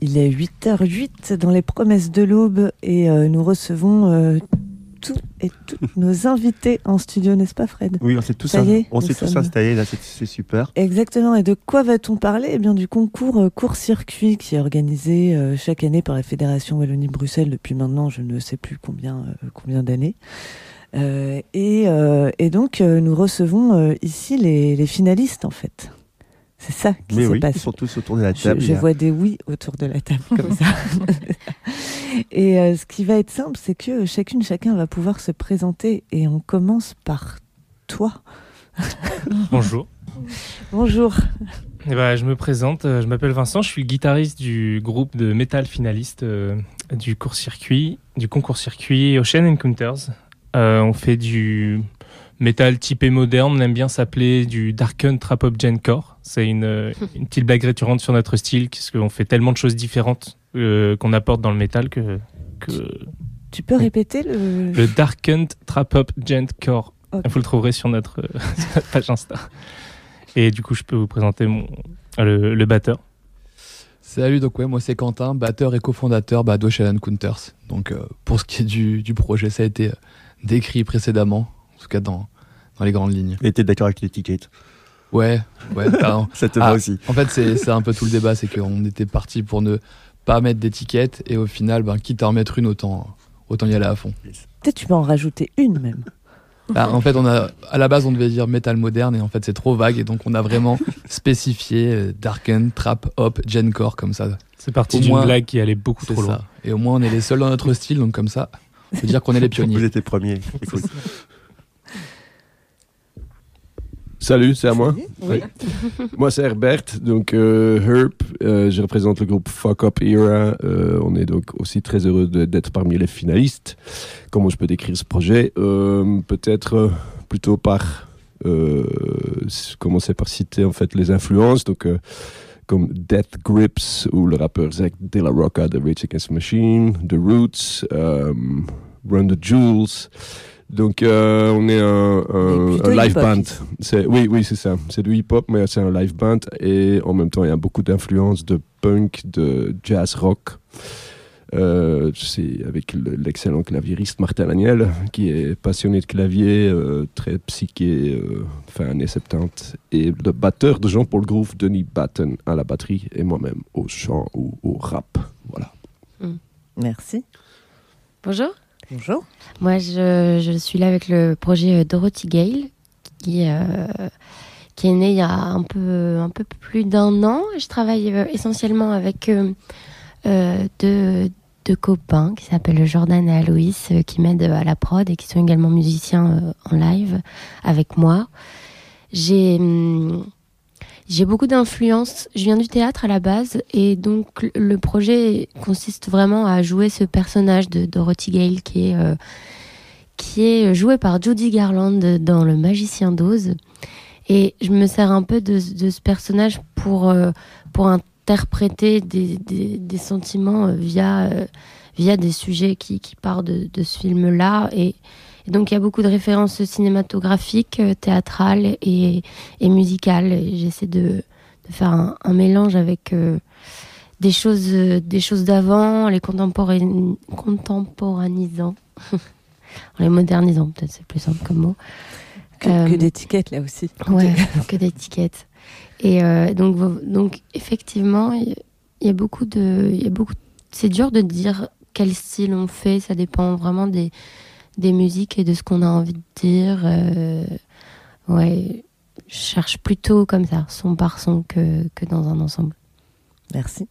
Il est 8h08 dans les promesses de l'aube et euh, nous recevons euh, tous et toutes nos invités en studio, n'est-ce pas Fred? Oui, on s'est tous, est, on s'est tous installés, là, c'est- super. Exactement. Et de quoi va-t-on parler? Eh bien, du concours euh, court-circuit qui est organisé chaque année par la Fédération Wallonie-Bruxelles depuis maintenant, je ne sais plus combien, combien d'années. Et, et donc, nous recevons ici les, les finalistes, en fait. C'est ça qui Mais se oui, passe. ils sont tous autour de la Je, table. je vois des oui autour de la table comme ça. et euh, ce qui va être simple, c'est que chacune, chacun va pouvoir se présenter. Et on commence par toi. Bonjour. Bonjour. Eh ben, je me présente, euh, je m'appelle Vincent, je suis le guitariste du groupe de métal finaliste euh, du court-circuit, du concours circuit Ocean Encounters. Euh, on fait du métal typé moderne, on aime bien s'appeler du Darken Trap Up Gencore. C'est une, une petite blague récurrente sur notre style, parce qu'on fait tellement de choses différentes euh, qu'on apporte dans le métal que, que Tu peux répéter le. le Darkened Trap Up Gentcore. Ok. Vous le trouverez sur notre, euh, sur notre page Insta. Et du coup, je peux vous présenter mon, le, le batteur. Salut, donc ouais, moi c'est Quentin, batteur et cofondateur bah, d'Ocean Counters. Donc euh, pour ce qui est du, du projet, ça a été euh, décrit précédemment, en tout cas dans, dans les grandes lignes. Et t'es d'accord avec l'étiquette Ouais, ouais, pardon. Ça te Ah. va aussi. En fait, c'est un peu tout le débat, c'est qu'on était parti pour ne pas mettre d'étiquette et au final, ben, quitte à en mettre une, autant, autant y aller à fond. Peut-être tu peux en rajouter une même. Bah, en fait, on a, à la base, on devait dire métal moderne et en fait, c'est trop vague et donc on a vraiment spécifié euh, Darken, Trap, Hop, Gencore comme ça. C'est parti d'une blague qui allait beaucoup trop loin. ça. Et au moins, on est les seuls dans notre style, donc comme ça, on peut dire qu'on est les Vous pionniers. êtes les premiers. Écoute. Salut, c'est à moi. Oui. Moi, c'est Herbert, donc euh, Herb. euh, je représente le groupe Fuck Up Era. Euh, on est donc aussi très heureux d'être parmi les finalistes. Comment je peux décrire ce projet? Peut-être plutôt par commencer par citer en fait les influences. Donc comme Death Grips ou le rappeur Zach De La Rocca de Rage Against the Machine, The Roots, Run the Jewels. Donc euh, on est un, un- Et plutôt un live band. C'est oui, oui, c'est ça. C'est du hip-hop, mais c'est un live band et en même temps il y a beaucoup d'influences de punk, de jazz rock. Euh, c'est avec le- l'excellent claviériste Martin Laniel, qui est passionné de clavier, euh, très psyché, euh, fin années 70, et le batteur de Jean-Paul Groove, Denis Batten, à la batterie, et moi-même au chant ou au rap. Voilà. Merci. Bonjour. Bonjour. Moi, je, suis là avec le projet euh, Dorothy Gale, qui, euh, est né il y a un peu, un peu plus d'un an. Je travaille euh, essentiellement avec deux, copains qui s'appellent Jordan et Aloïs, qui m'aident à la prod et qui sont également musiciens en live avec moi. J'ai hum, j'ai beaucoup d'influence. Je viens du théâtre à la base et donc le- projet consiste vraiment à jouer ce personnage de Dorothy Gale qui est euh, qui est joué par Judy Garland dans Le Magicien d'Oz. Et je me sers un peu de, ce personnage pour euh, pour interpréter des, des, sentiments euh, via via des sujets qui, qui partent de, de ce film-là et et donc il y a beaucoup de références cinématographiques, euh, théâtrales et, et musicales. J'essaie de, de faire un, un mélange avec euh, des choses, des choses d'avant, les contemporanisant, en les modernisant peut-être c'est plus simple comme mot. Que, Euh, que d'étiquettes là aussi. Ouais, que d'étiquettes. Et euh, donc, donc effectivement, il y, a beaucoup de, il beaucoup. C'est dur de dire quel style on fait. Ça dépend vraiment des des musiques et de ce qu'on a envie de dire. Euh, ouais, je cherche plutôt comme ça, son par son, que que dans un ensemble. Merci.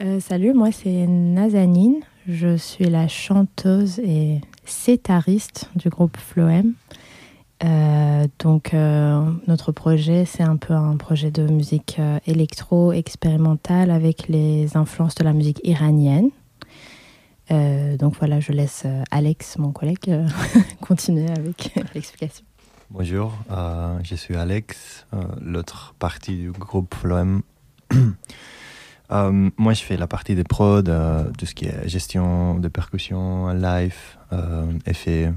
Euh, salut, moi c'est Nazanine. Je suis la chanteuse et sétariste du groupe Floem. Euh, donc euh, notre projet c'est un peu un projet de musique électro expérimentale avec les influences de la musique iranienne. Euh, donc voilà, je laisse euh, Alex, mon collègue, euh, continuer avec l'explication. Bonjour, euh, je suis Alex, l'autre partie du groupe Floem. Moi, je fais la partie des prods, tout ce qui est gestion de percussion, live, effets,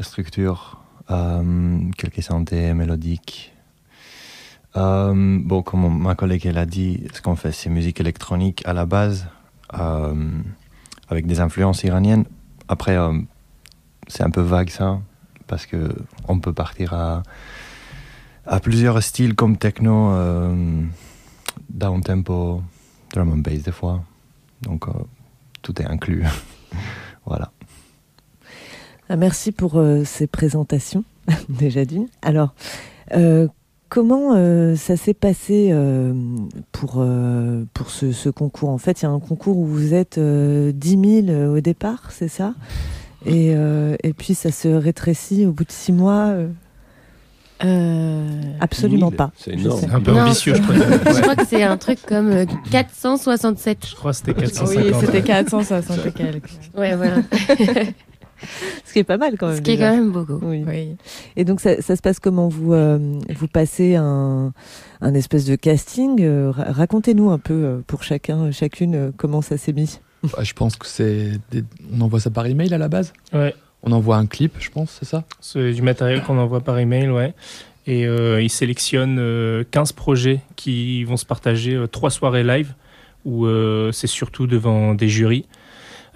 structure, quelques synthés mélodiques. Bon, comme ma collègue elle a dit, ce qu'on fait, c'est musique électronique à la base, avec des influences iraniennes. Après, euh, c'est un peu vague ça, parce que on peut partir à, plusieurs styles comme techno, euh, down tempo, drum and bass des fois. Donc euh, tout est inclus. voilà. Ah, merci pour euh, ces présentations, déjà d'une. Alors, comment euh, ça s'est passé euh, pour, euh, pour ce, ce concours? En fait, il y a un concours où vous êtes euh, 10 000 au départ, c'est ça? Et, euh, et puis ça se rétrécit au bout de six mois euh, Euh, Absolument 1000, pas. C'est Je énorme. Un peu Non, ambitieux, je crois. Je crois que c'est un truc comme euh, 467. Je crois que c'était oui, 450. c'était 460 et quelques. Ouais, voilà. Ce qui est pas mal quand même. Ce qui est quand même beaucoup. Oui. Oui. Et donc ça, ça se passe comment vous euh, vous passez un, un espèce de casting euh, ra- Racontez-nous un peu euh, pour chacun, chacune comment ça s'est mis. Bah, je pense que c'est. des- On envoie ça par email à la base? Ouais, On envoie un clip, je pense, c'est ça? C'est du matériel qu'on envoie par email, ouais. Et euh, ils sélectionnent euh, 15 projets qui vont se partager euh, trois soirées live, où euh, c'est surtout devant des jurys,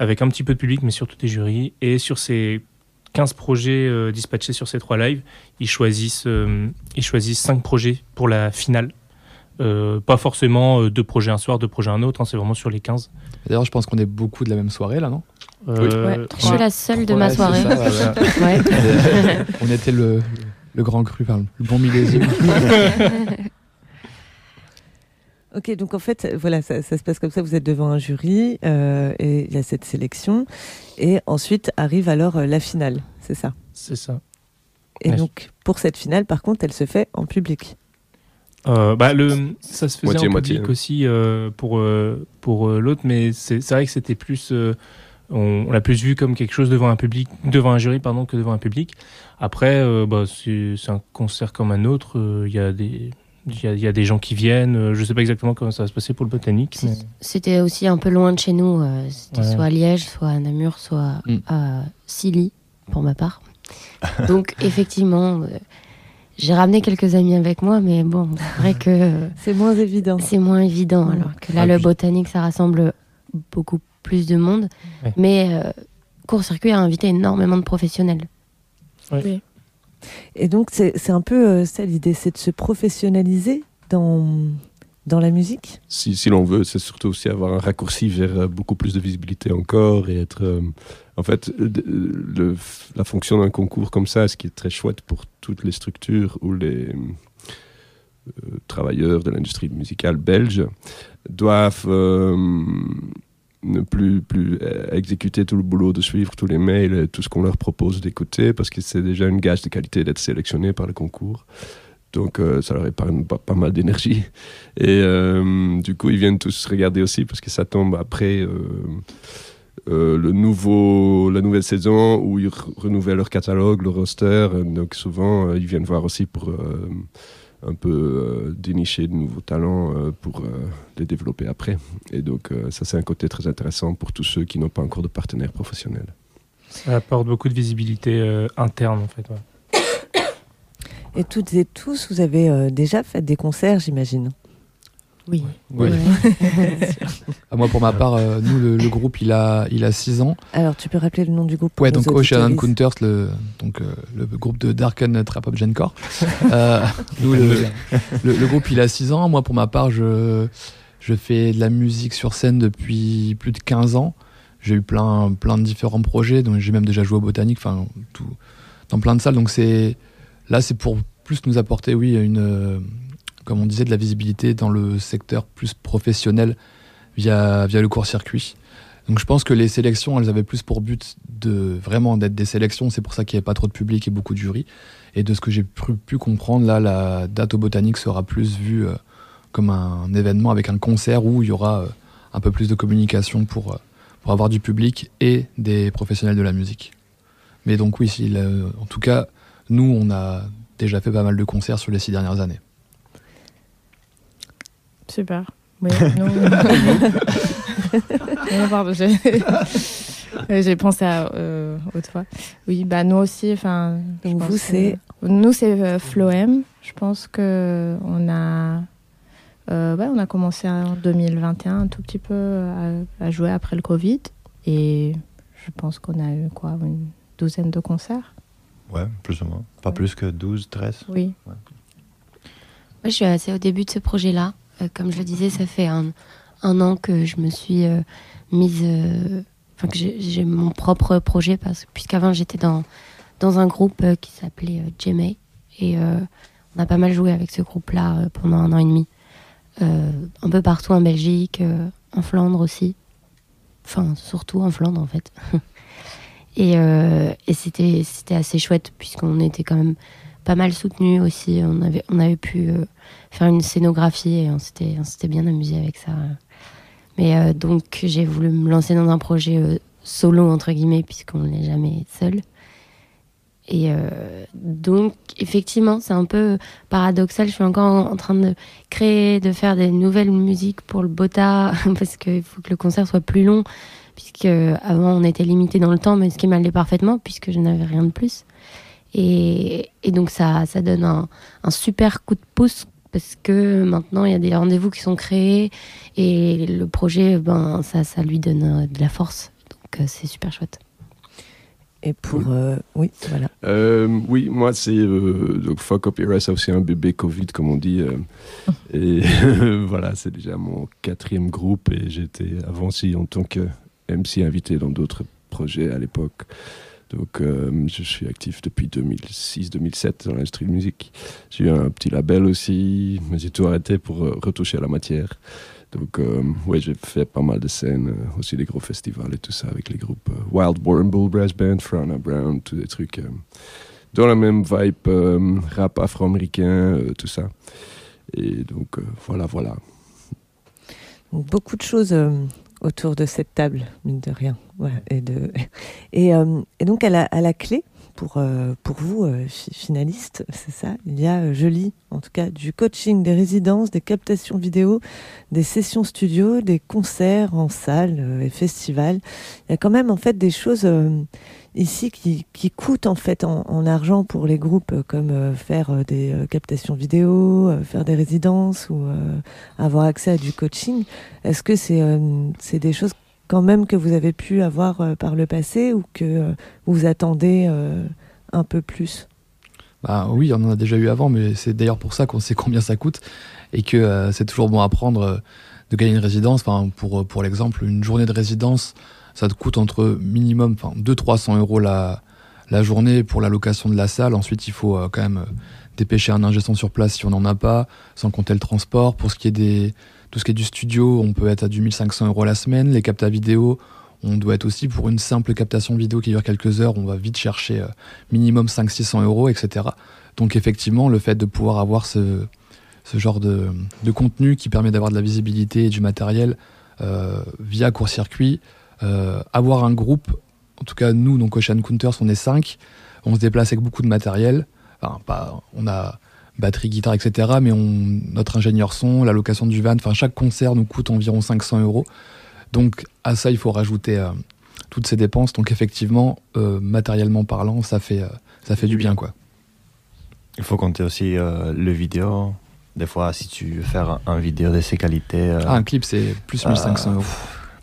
avec un petit peu de public, mais surtout des jurys. Et sur ces 15 projets euh, dispatchés sur ces trois lives, ils choisissent, euh, ils choisissent 5 projets pour la finale. Euh, pas forcément euh, deux projets un soir, deux projets un autre, hein, c'est vraiment sur les 15. D'ailleurs, je pense qu'on est beaucoup de la même soirée là, non? Euh, Je suis la seule de ma soirée. ça, ouais, ouais. Ouais. On était le, le, le grand cru, enfin, le bon millésime. Ok, donc en fait, voilà, ça, ça se passe comme ça. Vous êtes devant un jury euh, et il y a cette sélection, et ensuite arrive alors euh, la finale, c'est ça? c'est ça. Et Ouais. donc pour cette finale, par contre, elle se fait en public. Euh, bah, le, ça se faisait Moitié, en moitié, public hein. aussi euh, pour, euh, pour euh, l'autre, mais c'est vrai que c'était plus. euh, on on l'a plus vu comme quelque chose devant un public, devant un jury pardon, que devant un public. Après, euh, bah, c'est un concert comme un autre. euh, Il y a des il y, a, il y a des gens qui viennent. euh, Je sais pas exactement comment ça va se passer pour le botanique. mais- C'était aussi un peu loin de chez nous. euh, C'était Ouais. soit à Liège, soit à Namur, soit Mm. à Silly, pour ma part. Donc, effectivement, euh, j'ai ramené quelques amis avec moi, mais bon, c'est vrai que C'est moins évident. c'est moins évident. Mm. Alors que là, Ah, le puis- botanique, ça rassemble beaucoup plus de monde. Ouais. Mais euh, Court Circuit a invité énormément de professionnels. Et donc c'est un peu euh, ça l'idée, c'est de se professionnaliser dans dans la musique. si, si l'on veut, c'est surtout aussi avoir un raccourci vers euh, beaucoup plus de visibilité encore et être. euh, en fait, la fonction d'un concours comme ça, ce qui est très chouette pour toutes les structures ou les travailleurs de l'industrie musicale belge, doivent ne plus, euh, exécuter tout le boulot de suivre tous les mails tout ce qu'on leur propose d'écouter parce que c'est déjà une gage de qualité d'être sélectionné par le concours. Donc euh, ça leur épargne pas, mal d'énergie. Et euh, du coup, ils viennent tous regarder aussi parce que ça tombe après le nouveau, la nouvelle saison où ils re- renouvellent leur catalogue, leur roster. Donc souvent, ils viennent voir aussi pour un peu euh, dénicher de nouveaux talents euh, pour euh, les développer après. Et donc euh, ça, c'est un côté très intéressant pour tous ceux qui n'ont pas encore de partenaire professionnel. Ça apporte beaucoup de visibilité euh, interne en fait. ouais. Et toutes et tous, vous avez euh, déjà fait des concerts, j'imagine. Oui. Ouais. Ah, moi, pour ma part, euh, nous, le, le groupe, il a, il a 6 ans. Alors tu peux rappeler le nom du groupe Ouais, donc Ocean Counters, le, donc, euh, le groupe de Darken Trap Up Gencore. Euh, nous, le, le, le groupe, il a 6 ans. Moi, pour ma part, je, je fais de la musique sur scène depuis plus de 15 ans. J'ai eu plein, plein de différents projets, donc j'ai même déjà joué au botanique, enfin, tout, dans plein de salles. Donc c'est, là, c'est pour plus nous apporter, oui, une, euh, comme on disait, de la visibilité dans le secteur plus professionnel via, via le court-circuit. Donc je pense que les sélections, elles avaient plus pour but de vraiment d'être des sélections. C'est pour ça qu'il n'y avait pas trop de public et beaucoup de jurys. Et de ce que j'ai pu, comprendre, là, la date botanique sera plus vue euh, comme un événement avec un concert où il y aura euh, un peu plus de communication pour, euh, pour avoir du public et des professionnels de la musique. Mais donc oui, si, en tout cas, nous, on a déjà fait pas mal de concerts sur les six dernières années. Super. Oui, non. Non, pardon, j'ai Euh, j'ai pensé à euh, autre fois. Oui, bah nous aussi. Enfin, vous, c'est nous c'est euh, Floem Je pense que on a, euh, ouais, on a commencé en 2021 un tout petit peu à, à jouer après le Covid et je pense qu'on a eu quoi une douzaine de concerts. Ouais, plus ou moins. Pas Ouais. plus que 12, 13. Oui. Moi, je suis assez au début de ce projet-là. Euh, comme je le disais, ça fait un, an que je me suis euh, mise. euh, Enfin, que j'ai mon propre projet, parce puisqu'avant, j'étais dans, dans un groupe qui s'appelait Jemay. Et on a pas mal joué avec ce groupe-là pendant un an et demi. Un peu partout en Belgique, en Flandre aussi. Enfin, surtout en Flandre, en fait. et et c'était c'était assez chouette, puisqu'on était quand même pas mal soutenu aussi. On avait, on avait pu euh, faire une scénographie et on s'était, bien amusé avec ça. Mais euh, donc j'ai voulu me lancer dans un projet euh, solo entre guillemets puisqu'on n'est jamais seul. Et donc effectivement c'est un peu paradoxal. Je suis encore en, en train de créer, de faire des nouvelles musiques pour le Bota parce qu'il faut que le concert soit plus long puisque avant on était limité dans le temps, mais ce qui m'allait parfaitement puisque je n'avais rien de plus. Et, et donc ça, ça donne un, un super coup de pouce parce que maintenant il y a des rendez-vous qui sont créés et le projet, ben, ça, ça lui donne euh, de la force. Donc euh, c'est super chouette. Et pour. euh, oui, voilà. Euh, oui, moi, c'est. euh, donc, Fuck Up Era, aussi un bébé Covid, comme on dit. euh, et voilà, c'est déjà mon quatrième groupe. Et j'étais avant aussi en tant que MC invité dans d'autres projets à l'époque. Donc, euh, je suis actif depuis 2006-2007 dans l'industrie de musique. J'ai eu un petit label aussi, mais j'ai tout arrêté pour euh, retoucher à la matière. Donc, euh, ouais, j'ai fait pas mal de scènes, aussi des gros festivals et tout ça avec les groupes Wild Boar and Bull Brass Band, Frana Brown, tous des trucs dans la même vibe rap afro-américain, tout ça. Et donc, voilà, voilà. Beaucoup de choses autour de cette table, mine de rien. Voilà, et, de... euh, et donc, à la clé, pour, euh, pour vous, euh, fi- finalistes, c'est ça, il y a, euh, je lis, en tout cas, du coaching, des résidences, des captations vidéo, des sessions studio, des concerts en salle euh, et festivals. Il y a quand même, en fait, des choses ici qui, qui coûtent, en fait, en, en argent pour les groupes, comme faire des captations vidéo, faire des résidences ou avoir accès à du coaching. Est-ce que c'est c'est des choses quand même que vous avez pu avoir euh, par le passé ou que euh, vous attendez euh, un peu plus? Bah oui, on en a déjà eu avant, mais c'est d'ailleurs pour ça qu'on sait combien ça coûte et que c'est toujours bon à prendre de gagner une résidence. Enfin, pour, pour l'exemple, une journée de résidence, ça te coûte entre minimum enfin, 200-300 euros la, la journée pour la location de la salle. Ensuite, il faut quand même dépêcher un ingé son sur place si on n'en a pas, sans compter le transport. Pour ce qui est des, tout ce qui est du studio, on peut être à du 1500 euros la semaine. Les captas vidéo, on doit être aussi pour une simple captation vidéo qui dure quelques heures, on va vite chercher euh, minimum 500-600 euros, etc. Donc effectivement, le fait de pouvoir avoir ce, genre de, de contenu qui permet d'avoir de la visibilité et du matériel euh, via court-circuit, euh, avoir un groupe, en tout cas nous, donc Ocean Counters, on est 5, on se déplace avec beaucoup de matériel, enfin, pas, on a batterie, guitare, etc. Mais on, notre ingénieur son, la location du van, enfin chaque concert nous coûte environ 500 euros. Donc à ça, il faut rajouter euh, toutes ces dépenses. Donc effectivement, euh, matériellement parlant, ça fait, euh, ça fait du bien. quoi. Il faut compter aussi euh, le vidéo. Des fois, si tu veux faire un vidéo de ces qualités, euh, Ah, un clip, c'est plus 1500 euh, euros.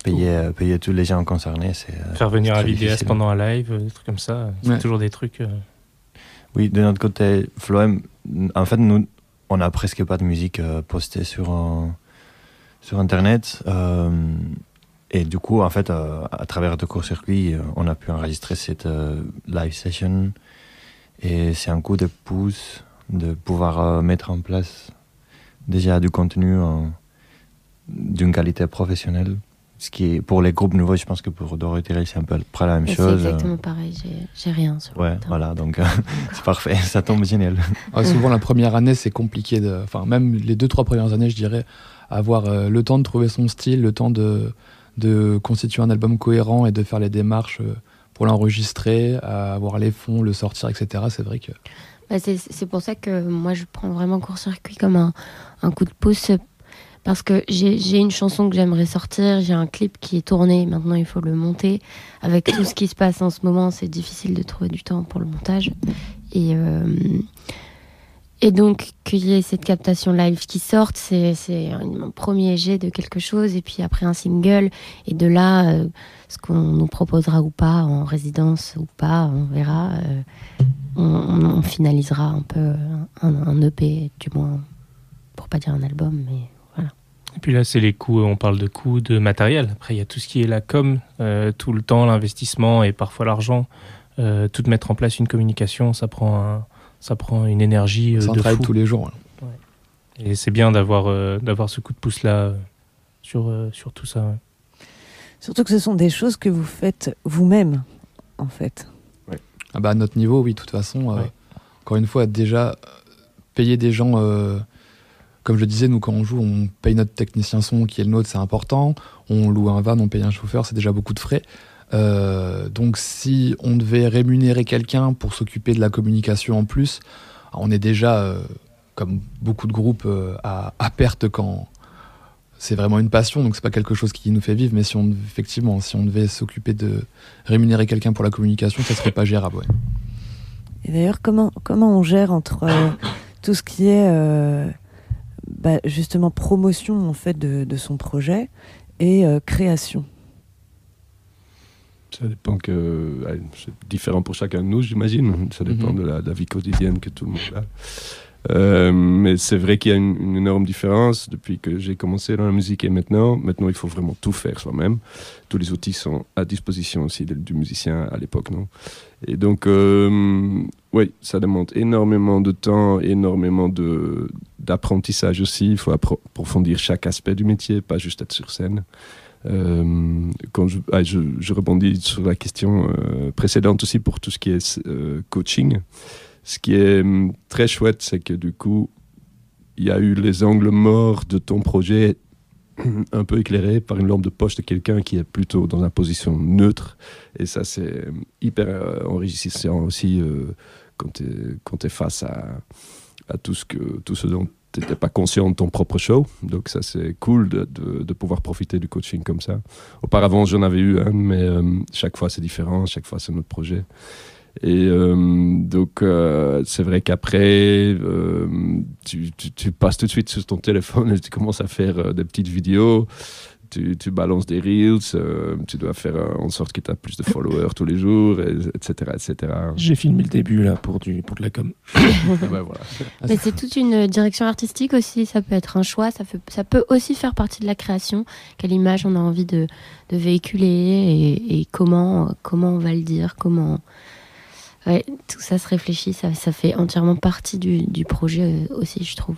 payer, euh, payer tous les gens concernés, c'est. euh, Faire venir un vidéaste pendant un live, des trucs comme ça. C'est Ouais. toujours des trucs. Oui, de notre côté, Floem, en fait, nous, on n'a presque pas de musique euh, postée sur, sur Internet. euh, et du coup, en fait, euh, à travers le court-circuit, on a pu enregistrer cette live session. Et c'est un coup de pouce de pouvoir mettre en place déjà du contenu d'une qualité professionnelle. Ce qui est, pour les groupes nouveaux, je pense que pour Dorothée Ray, c'est un peu près la même Et C'est chose. exactement pareil, j'ai- rien sur Ouais, voilà, donc euh, c'est parfait, ça tombe génial. Ouais, souvent, la première année, c'est compliqué. De... Enfin, même les deux, trois premières années, je dirais, avoir euh, le temps de trouver son style, le temps de, de constituer un album cohérent et de faire les démarches euh, pour l'enregistrer, avoir les fonds, le sortir, etc. C'est vrai que. Bah, c'est c'est pour ça que moi je prends vraiment court-circuit comme un, un coup de pouce parce que j'ai une chanson que j'aimerais sortir, j'ai un clip qui est tourné, maintenant il faut le monter. Avec tout ce qui se passe en ce moment, c'est difficile de trouver du temps pour le montage. Et, euh, donc, qu'il y ait cette captation live qui sorte, c'est un premier jet de quelque chose, et puis après un single. Et de là, euh, ce qu'on nous proposera ou pas, en résidence ou pas, on verra. euh, on, finalisera un peu un, un EP, du moins, pour pas dire un album, mais. Et puis là, c'est les coûts, on parle de coûts de matériel. Après, il y a tout ce qui est la com, euh, tout le temps, l'investissement et parfois l'argent. Euh, tout mettre en place une communication, ça prend, un- ça prend une énergie euh, C'est un de travail fou. tous les jours. ouais. Et c'est bien d'avoir euh, d'avoir ce coup de pouce là euh, sur, euh, sur tout ça. ouais. Surtout que ce sont des choses que vous faites vous-même, en fait. Ah bah à notre niveau, oui, de toute façon. euh, Ouais. Encore une fois, déjà, euh, payer des gens, euh, comme je le disais, nous quand on joue, on paye notre technicien son qui est le nôtre, c'est important. On loue un van, on paye un chauffeur, c'est déjà beaucoup de frais. Euh, donc si on devait rémunérer quelqu'un pour s'occuper de la communication en plus, on est déjà, euh, comme beaucoup de groupes, euh, à, perte quand c'est vraiment une passion, donc c'est pas quelque chose qui nous fait vivre. Mais si on effectivement, si on devait s'occuper de rémunérer quelqu'un pour la communication, ça serait pas gérable. Et d'ailleurs, comment, comment on gère entre tout ce qui est bah, justement promotion en fait de, de son projet et euh, création Ça dépend que. C'est différent pour chacun de nous, j'imagine. Ça dépend Mhm. de, la, de la vie quotidienne que tout le monde a. Euh, mais c'est vrai qu'il y a une, une énorme différence depuis que j'ai commencé dans la musique et maintenant. Maintenant, il faut vraiment tout faire soi-même. Tous les outils sont à disposition aussi du musicien à l'époque, non? Et donc, euh, oui, ça demande énormément de temps, énormément de- d'apprentissage aussi. Il faut appro- approfondir chaque aspect du métier, pas juste être sur scène. Euh, quand je, ah, rebondis sur la question euh, précédente aussi pour tout ce qui est euh, coaching. Ce qui est hum, très chouette, c'est que du coup, il y a eu les angles morts de ton projet un peu éclairés par une lampe de poche de quelqu'un qui est plutôt dans une position neutre. Et ça, c'est hum, hyper enrichissant aussi quand tu es, face à, tout, ce que, tout ce dont tu n'étais pas conscient de ton propre show. Donc ça, c'est cool de, pouvoir profiter du coaching comme ça. Auparavant, j'en avais eu un, mais euh, chaque fois, c'est différent. Chaque fois, c'est notre projet. Et euh, donc, euh, c'est vrai qu'après, tu, passes tout de suite sur ton téléphone et tu commences à faire des petites vidéos. Tu, tu balances des reels, euh, tu dois faire en sorte que tu as plus de followers tous les jours, et- etc. etc. J'ai filmé le début là pour, du, pour de la com. Ben voilà. Mais c'est toute une direction artistique aussi, ça peut être un choix, ça, fait, ça peut aussi faire partie de la création, quelle image on a envie de, de véhiculer et, et comment, comment on va le dire, comment... Ouais, tout ça se réfléchit, ça, ça fait entièrement partie du, du projet aussi, je trouve.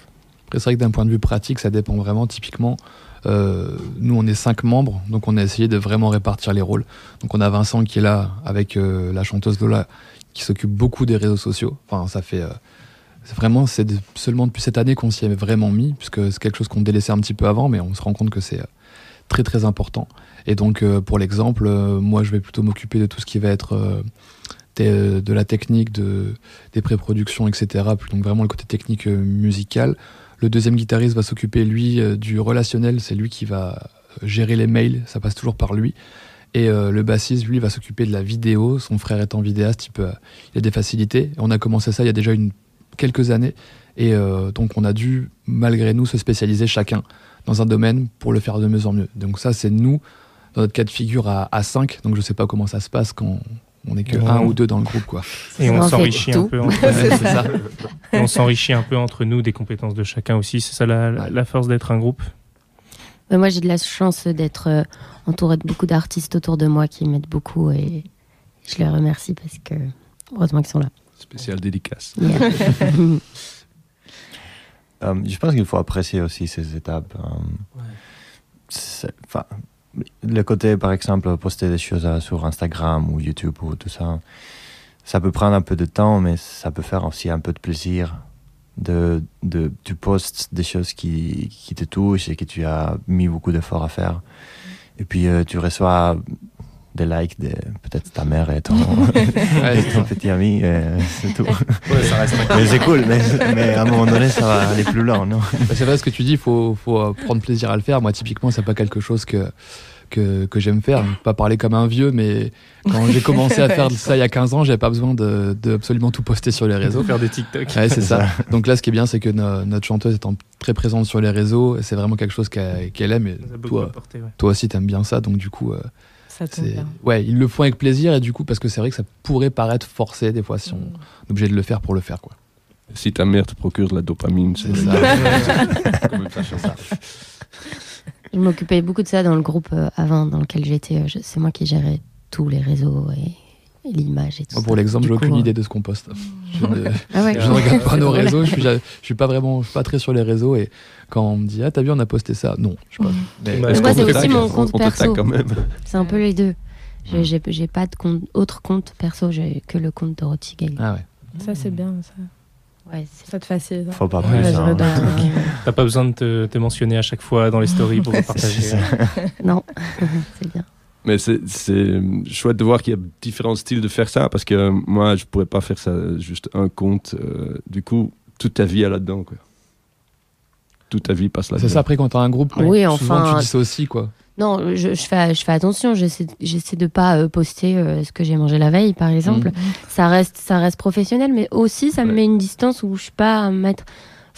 C'est vrai que d'un point de vue pratique, ça dépend vraiment. Typiquement, euh, nous, on est cinq membres, donc on a essayé de vraiment répartir les rôles. Donc, on a Vincent qui est là avec euh, la chanteuse Lola qui s'occupe beaucoup des réseaux sociaux. Enfin, ça fait. euh, vraiment, c'est seulement depuis cette année qu'on s'y est vraiment mis, puisque c'est quelque chose qu'on délaissait un petit peu avant, mais on se rend compte que c'est très très important. Et donc, pour l'exemple, moi, je vais plutôt m'occuper de tout ce qui va être de la technique, de, des pré-productions, etc. Donc, vraiment le côté technique musical. Le deuxième guitariste va s'occuper, lui, euh, du relationnel. C'est lui qui va euh, gérer les mails. Ça passe toujours par lui. Et euh, le bassiste, lui, va s'occuper de la vidéo. Son frère étant vidéaste, il, peut, il a des facilités. On a commencé ça il y a déjà quelques années. Et donc, on a dû, malgré nous, se spécialiser chacun dans un domaine pour le faire de mieux en mieux. Donc, ça, c'est nous, dans notre cas de figure, à, à 5. Donc, je sais pas comment ça se passe quand on est que Ouais. un ou deux dans le groupe, quoi. Et On s'enrichit un peu entre Ouais, c'est ça. on s'enrichit un peu entre nous des compétences de chacun aussi. C'est ça la, la- Ouais. la force d'être un groupe? Mais moi, j'ai de la chance d'être euh, entourée de beaucoup d'artistes autour de moi qui m'aident beaucoup et je les remercie parce que heureusement qu'ils sont là. Spécial dédicace. Yeah. Euh, je pense qu'il faut apprécier aussi ces étapes. euh, le côté, par exemple, poster des choses euh, sur Instagram ou YouTube ou tout ça, ça peut prendre un peu de temps, mais ça peut faire aussi un peu de plaisir. De, de, tu postes des choses qui, qui te touchent et que tu as mis beaucoup d'efforts à faire. Et puis euh, tu reçois des likes de peut-être ta mère et ton, Ouais, et petit ami, et c'est tout. ça reste mais c'est cool, mais, mais à un moment donné, ça va aller plus loin, non c'est vrai ce que tu dis, il faut, faut euh, prendre plaisir à le faire. Moi, typiquement, c'est pas quelque chose que, que, que j'aime faire. Pas parler comme un vieux, mais quand j'ai commencé à faire ça il y a 15 ans, j'avais pas besoin de, de absolument tout poster sur les réseaux. Faire des TikTok. Ouais, c'est ça. Donc là, ce qui est bien, c'est que no- notre chanteuse étant très présente sur les réseaux, c'est vraiment quelque chose qu'elle qu'elle aime. Et Ça a beaucoup toi, apporté, ouais. toi aussi, t'aimes bien ça. Donc du coup, euh, Ça tombe c'est bien. ouais, ils le font avec plaisir et du coup, parce que c'est vrai que ça pourrait paraître forcé des fois si on Mm. est obligé de le faire pour le faire, quoi. Si ta mère te procure de la dopamine, c'est ça. ça, ça. Je m'occupais beaucoup de ça dans le groupe euh, avant dans lequel j'étais. euh, C'est moi qui gérais tous les réseaux et, et l'image et tout Moi, ça. pour l'exemple, j'ai aucune euh, idée de ce qu'on poste. Je ne, Ah ouais. je ne regarde pas nos réseaux. Je suis, je suis pas vraiment, je suis pas très sur les réseaux et quand on me dit ah t'as vu on a posté ça, non, je sais pas. Mais- Moi, c'est aussi mon On- compte perso. quand même. C'est un peu les deux. Mm. J'ai- pas de compte, autre compte perso, j'ai que le compte Dorothy Gale. Ah ouais. Ça, c'est bien. Ça, Ouais, c'est ça te facilite. hein. Faut pas plus. hein. T'as pas besoin de te, te mentionner à chaque fois dans les stories pour partager. Non, c'est bien. Mais c'est chouette de voir qu'il y a différents styles de faire ça parce que moi, je pourrais pas faire ça juste un compte. euh, du coup, toute ta vie est là-dedans. quoi. Toute ta vie passe là-dedans. C'est ça. Après quand t'as un groupe, Oui, souvent enfin, tu dis ça aussi quoi. Non, je, je fais, je fais attention. J'essaie de pas euh, poster euh, ce que j'ai mangé la veille, par exemple. Ça reste, ça reste professionnel, mais aussi ça me met une distance où je suis pas à mettre.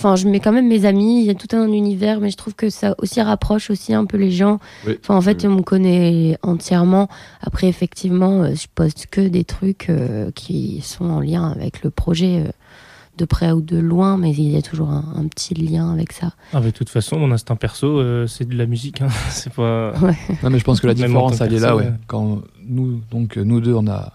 Enfin, je mets quand même mes amis. Il y a tout un univers, mais je trouve que ça aussi rapproche aussi un peu les gens. Oui. Enfin, en fait, Oui. on me connaît entièrement. Après, effectivement, euh, je poste que des trucs euh, qui sont en lien avec le projet. euh, de près ou de loin, mais il y a toujours un, un petit lien avec ça. Ah, mais de toute façon, mon instinct perso, euh, c'est de la musique. hein. C'est pas. Non mais je pense que la différence elle est là ouais. ouais. Quand nous donc nous deux on a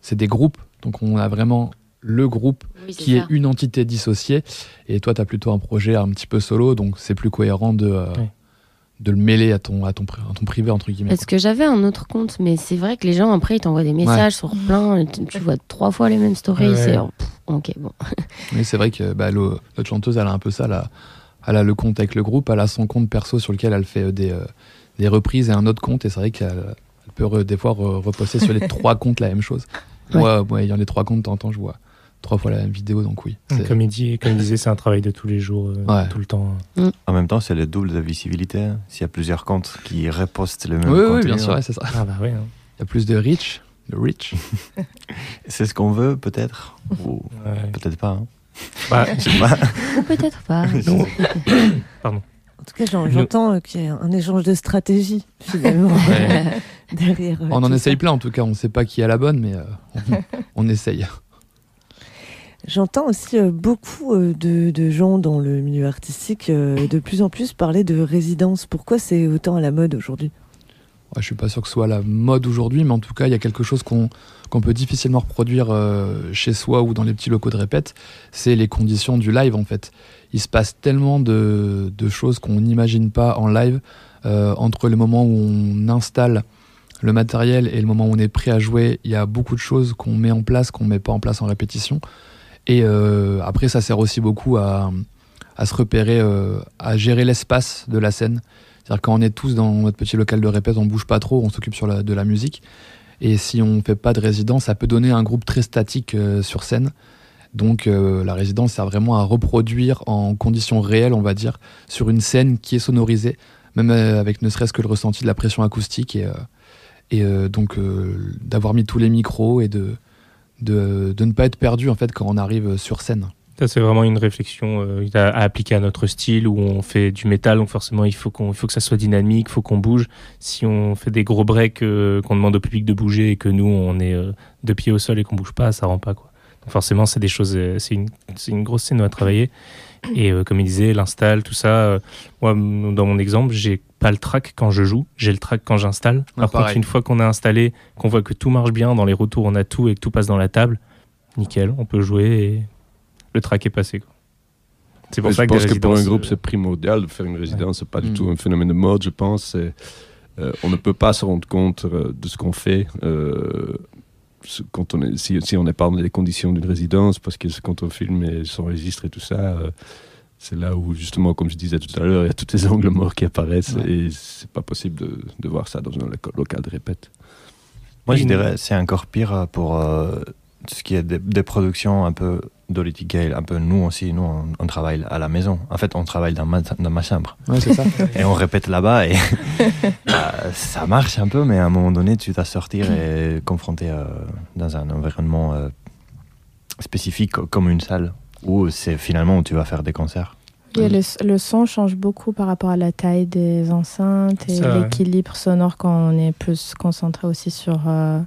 c'est des groupes donc on a vraiment le groupe qui est une entité dissociée et toi tu as plutôt un projet un petit peu solo donc c'est plus cohérent de euh, Ouais. de le mêler à ton à ton à ton privé entre guillemets. Parce que j'avais un autre compte, mais c'est vrai que les gens après ils t'envoient des messages sur plein, et tu, vois trois fois les mêmes stories. Ouais. C'est ok bon. Mais c'est vrai que bah, le- notre chanteuse, elle a un peu ça. Elle a, elle a le compte avec le groupe, elle a son compte perso sur lequel elle fait euh, des, euh, des reprises et un autre compte. Et c'est vrai qu'elle elle peut des fois re- reposter sur les trois comptes la même chose. Ouais. Moi, moi, ayant les trois comptes, de temps en temps, je vois trois fois la même vidéo, donc oui. Comme il, dit, comme il disait, c'est un travail de tous les jours, euh, Ouais. tout le temps. En même temps, c'est le double de visibilité. hein. S'il y a plusieurs comptes qui repostent le même Oui, oui, bien sûr, hein. ouais, c'est ça. Ah, bah hein. Il y a plus de reach, de reach. c'est ce qu'on veut, peut-être Ou Ouais. peut-être pas. hein. Bah, pas. Ou peut-être pas. non. En tout cas, j'en- j'entends euh, qu'il y a un échange de stratégie, finalement, Ouais. derrière. euh, On en essaye ça. plein, en tout cas. On ne sait pas qui a la bonne, mais euh, on, on essaye. J'entends aussi euh, beaucoup euh, de, gens dans le milieu artistique euh, de plus en plus parler de résidence. Pourquoi c'est autant à la mode aujourd'hui? Ouais, je suis pas sûr que ce soit la mode aujourd'hui, mais en tout cas, il y a quelque chose qu'on peut difficilement reproduire chez soi ou dans les petits locaux de répète, c'est les conditions du live en fait. Il se passe tellement de, choses qu'on n'imagine pas en live entre le moment où on installe le matériel et le moment où on est prêt à jouer. Il y a beaucoup de choses qu'on met en place qu'on met pas en place en répétition. Et euh, après, ça sert aussi beaucoup à, à se repérer, euh, à gérer l'espace de la scène. C'est-à-dire quand on est tous dans notre petit local de répète, on bouge pas trop, on s'occupe de la musique. Et si on fait pas de résidence, ça peut donner un groupe très statique euh, sur scène. Donc la résidence sert vraiment à reproduire en conditions réelles, on va dire, sur une scène qui est sonorisée, même avec ne serait-ce que le ressenti de la pression acoustique et, et donc d'avoir mis tous les micros et de, de, ne pas être perdu en fait quand on arrive sur scène. Ça, c'est vraiment une réflexion euh, à, appliquer à notre style où on fait du métal, donc forcément il faut, qu'on, faut que ça soit dynamique, il faut qu'on bouge. Si on fait des gros breaks, euh, qu'on demande au public de bouger et que nous on est euh, de pied au sol et qu'on bouge pas, ça rend pas quoi. Donc forcément, c'est des choses, euh, c'est une, c'est une grosse scène à travailler. Et euh, comme il disait, l'install, tout ça. euh, moi, dans mon exemple, j'ai pas le track quand je joue, j'ai le track quand j'installe. Ah, Par contre, une fois qu'on a installé, qu'on voit que tout marche bien, dans les retours on a tout et que tout passe dans la table, nickel, on peut jouer et le track est passé. quoi. C'est pour Mais ça je que, pense que pour un groupe, euh, c'est primordial de faire une résidence. C'est pas du Mm. tout un phénomène de mode, je pense. Euh, on ne peut pas se rendre compte de ce qu'on fait euh, quand on est, si, si on n'est pas dans les conditions d'une résidence, parce que quand on filme et s'enregistre et tout ça, euh, c'est là où justement, comme je disais tout à l'heure, il y a tous ces angles morts qui apparaissent Ouais. et c'est pas possible de, de voir ça dans un local- local de répète. Moi, je Une- dirais c'est encore pire pour euh, ce qui est des, des productions un peu Dolly Gale, un peu nous aussi, nous on, on travaille à la maison. En fait, on travaille dans ma, dans ma chambre Ouais, c'est ça. et on répète là-bas et bah, ça marche un peu, mais à un moment donné, tu dois sortir et confronter euh, dans un environnement euh, spécifique co- comme une salle où c'est finalement où tu vas faire des concerts. Et le, le son change beaucoup par rapport à la taille des enceintes et l'équilibre sonore quand on est plus concentré aussi sur euh,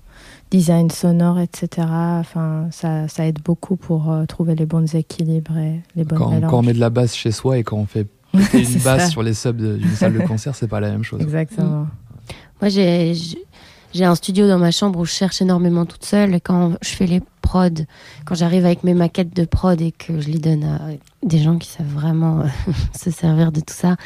design sonore, etc. Enfin, ça, ça aide beaucoup pour euh, trouver les bons équilibres et les bonnes Quand, mélanges. quand on met de la basse chez soi et quand on fait péter une basse ça. sur les subs d'une salle de concert, c'est pas la même chose. Exactement. Moi, j'ai un studio dans ma chambre où je cherche énormément toute seule. Et quand je fais les quand j'arrive avec mes maquettes de prod et que je les donne à des gens qui savent vraiment euh, se servir de tout ça,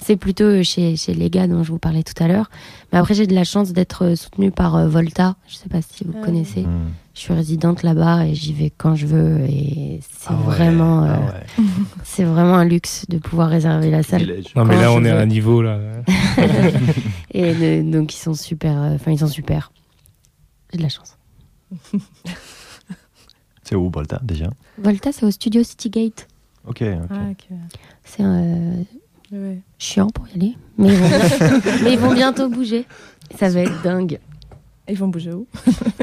c'est plutôt chez, chez les gars dont je vous parlais tout à l'heure. Mais après, j'ai de la chance d'être soutenue par euh, Volta. Je sais pas si vous Ah. connaissez. Hmm. Je suis résidente là-bas et j'y vais quand je veux. Et c'est Ah ouais, vraiment, ah euh, ouais. c'est vraiment un luxe de pouvoir réserver la salle. Non, mais là, on est à un niveau là. Et de- donc ils sont super. euh, Enfin, ils sont super. J'ai de la chance. C'est où Volta déjà Volta, c'est au studio Citygate. Ok, ok. Ah. C'est euh, Ouais. chiant pour y aller, mais ils, vont bien- mais ils vont bientôt bouger. Ça va être dingue. Ils vont bouger où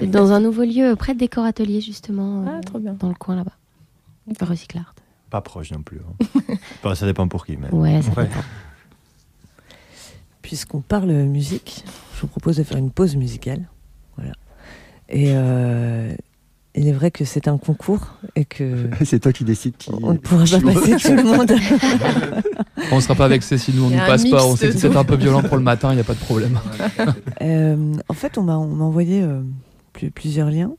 Dans un nouveau lieu, près de Décor Atelier, justement, Ah, euh, trop bien. dans le coin là-bas. Recyclard. Pas proche non plus. hein. Ça dépend pour qui. Mais... Ouais, ça Ouais. dépend. Puisqu'on parle musique, je vous propose de faire une pause musicale. Voilà. Et euh, il est vrai que c'est un concours et que C'est toi qui décides qui. on ne pourra pas passer tout le monde. On sera pas vexé si nous on un passe pas. mix On sait de que c'est un peu violent pour le matin, il n'y a pas de problème. Euh, en fait, on m'a on m'a envoyé euh, plus- plusieurs liens.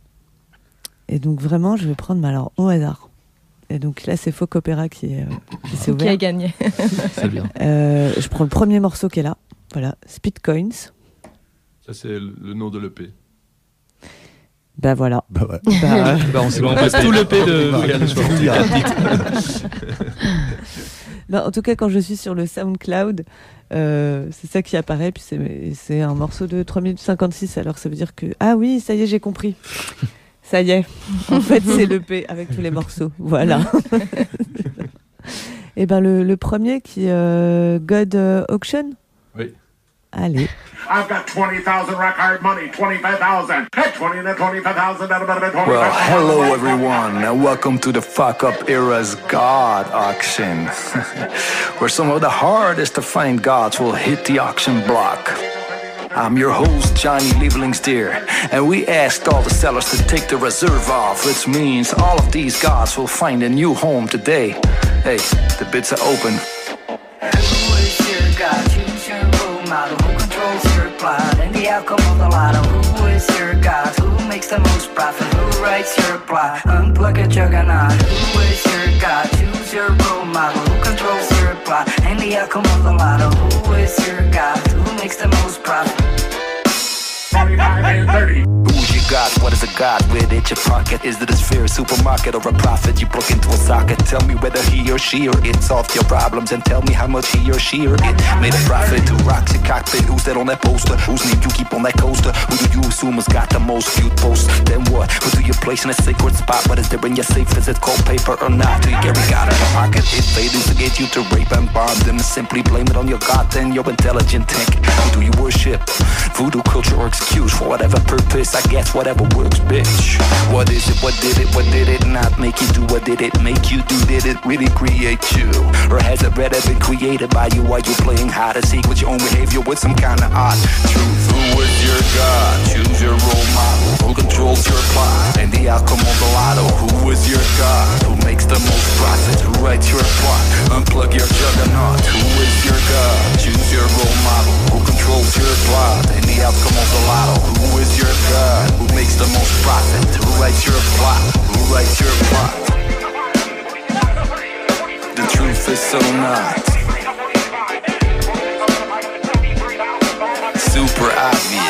Et donc, vraiment, je vais prendre, mais alors, au hasard. Et donc là, c'est Folk Opera qui, euh, qui s'est Qui a ouvert. gagné C'est bien. Euh, je prends le premier morceau qui est là. Voilà, Speed Coins. Ça, c'est le nom de l'EP. Bah voilà. Bah ouais. Bah, Bah, on s'est On compris. passe tout le P de. bah, en tout cas, quand je suis sur le SoundCloud, euh, c'est ça qui apparaît. Puis c'est- c'est un morceau de 3 minutes 56. Alors ça veut dire que. Ah oui, ça y est, j'ai compris. Ça y est. En fait, c'est le P avec tous les morceaux. Voilà. Et ben le, le premier qui est euh, God euh, Auction? Oui. Allez. I've got 20,000 record money, 25,000. Hey, 20 25,000, that'll be 25,000. Well, hello everyone, and welcome to the Fuck Up Era's God Auction, where some of the hardest to find gods will hit the auction block. I'm your host, Johnny Lieblingsteer, and we asked all the sellers to take the reserve off, which means all of these gods will find a new home today. Hey, the bids are open. Outcome of the lotto? Who is your God? Who makes the most profit? Who writes your plot? Unplug a juggernaut. Who is your God? Choose your role model. Who controls your plot and the outcome of the lotto? Who is your God? Who makes the most profit? 45 and 30. Who's your god? What is a god with it? Your pocket? Is it a sphere, supermarket, or a profit you plug into a socket? Tell me whether he or she or it solved your problems and tell me how much he or she or it made a profit. Who rocks your cockpit? Who's that on that poster? Whose name you keep on that coaster? Who do you assume has got the most cute posts? Then what? Who do you place in a sacred spot? What is there in your safe? Is it cold paper or not? Do you carry God in your pocket? If they instigate you to rape and bomb them, simply blame it on your God, then you're intelligent tank. Who do you worship? Voodoo culture or excuse for whatever purpose? I guess whatever works, bitch. What is it? What did it? What did it not make you do? What did it make you do? Did it really create you? Or has it rather been created by you while you're playing hide and seek with your own behavior with some kind of odd truth? Who is your God? Choose your role model. Who controls your plot and the outcome of the lotto? Who is your God? Who makes the most profit? Who writes your plot? Unplug your juggernaut. Who is your God? Choose your role model. Who controls your plot and the outcome of the lotto? Who is your God? Who makes the most profit? Who writes your plot? Who writes your plot? The truth is so not super obvious.